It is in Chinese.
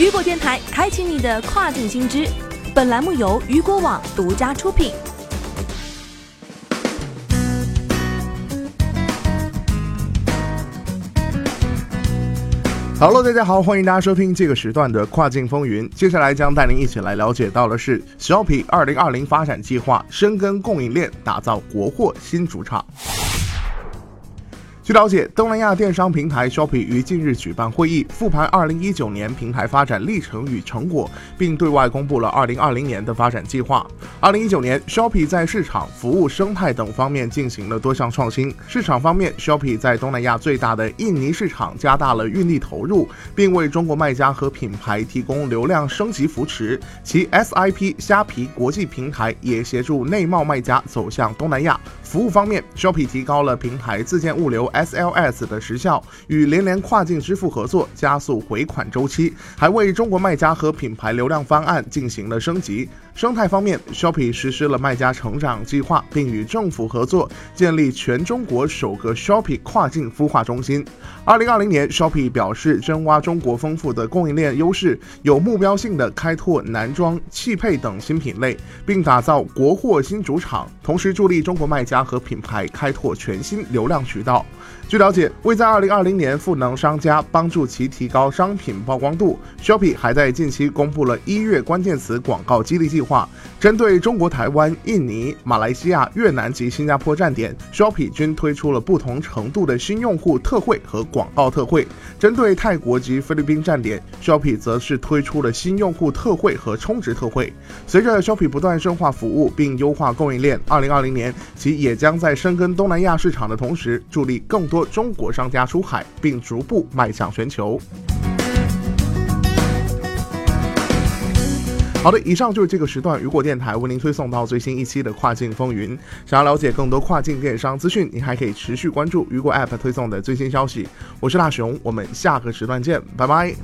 雨果电台开启你的跨境新知。本栏目由雨果网独家出品。Hello，大家好，欢迎大家收听这个时段的跨境风云。接下来将带您一起来了解到的是小米二零二零发展计划，深耕供应链，打造国货新主场。据了解，东南亚电商平台 Shopee 于近日举办会议，复盘2019年平台发展历程与成果，并对外公布了2020年的发展计划。2019年，Shopee 在市场、服务、生态等方面进行了多项创新。市场方面，Shopee 在东南亚最大的印尼市场加大了运力投入，并为中国卖家和品牌提供流量升级扶持。其 SIP 虾皮国际平台也协助内贸卖家走向东南亚。服务方面，Shopee 提高了平台自建物流 SLS 的时效，与连连跨境支付合作，加速回款周期，还为中国卖家和品牌流量方案进行了升级。生态方面，Shopee 实施了卖家成长计划，并与政府合作建立全中国首个 Shopee 跨境孵化中心。二零二零年，Shopee 表示深挖中国丰富的供应链优势，有目标性的开拓男装、汽配等新品类，并打造国货新主场，同时助力中国卖家和品牌开拓全新流量渠道。据了解，为在二零二零年赋能商家，帮助其提高商品曝光度，Shopee 还在近期公布了一月关键词广告激励计划。针对中国台湾、印尼、马来西亚、越南及新加坡站点，Shopee 均推出了不同程度的新用户特惠和广告特惠。针对泰国及菲律宾站点，Shopee 则是推出了新用户特惠和充值特惠。随着 Shopee 不断深化服务并优化供应链，二零二零年其也将在深耕东南亚市场的同时，助力更多。中国商家出海，并逐步迈向全球。好的，以上就是这个时段雨果电台为您推送到最新一期的跨境风云。想要了解更多跨境电商资讯，您还可以持续关注雨果 App 推送的最新消息。我是大熊，我们下个时段见，拜拜。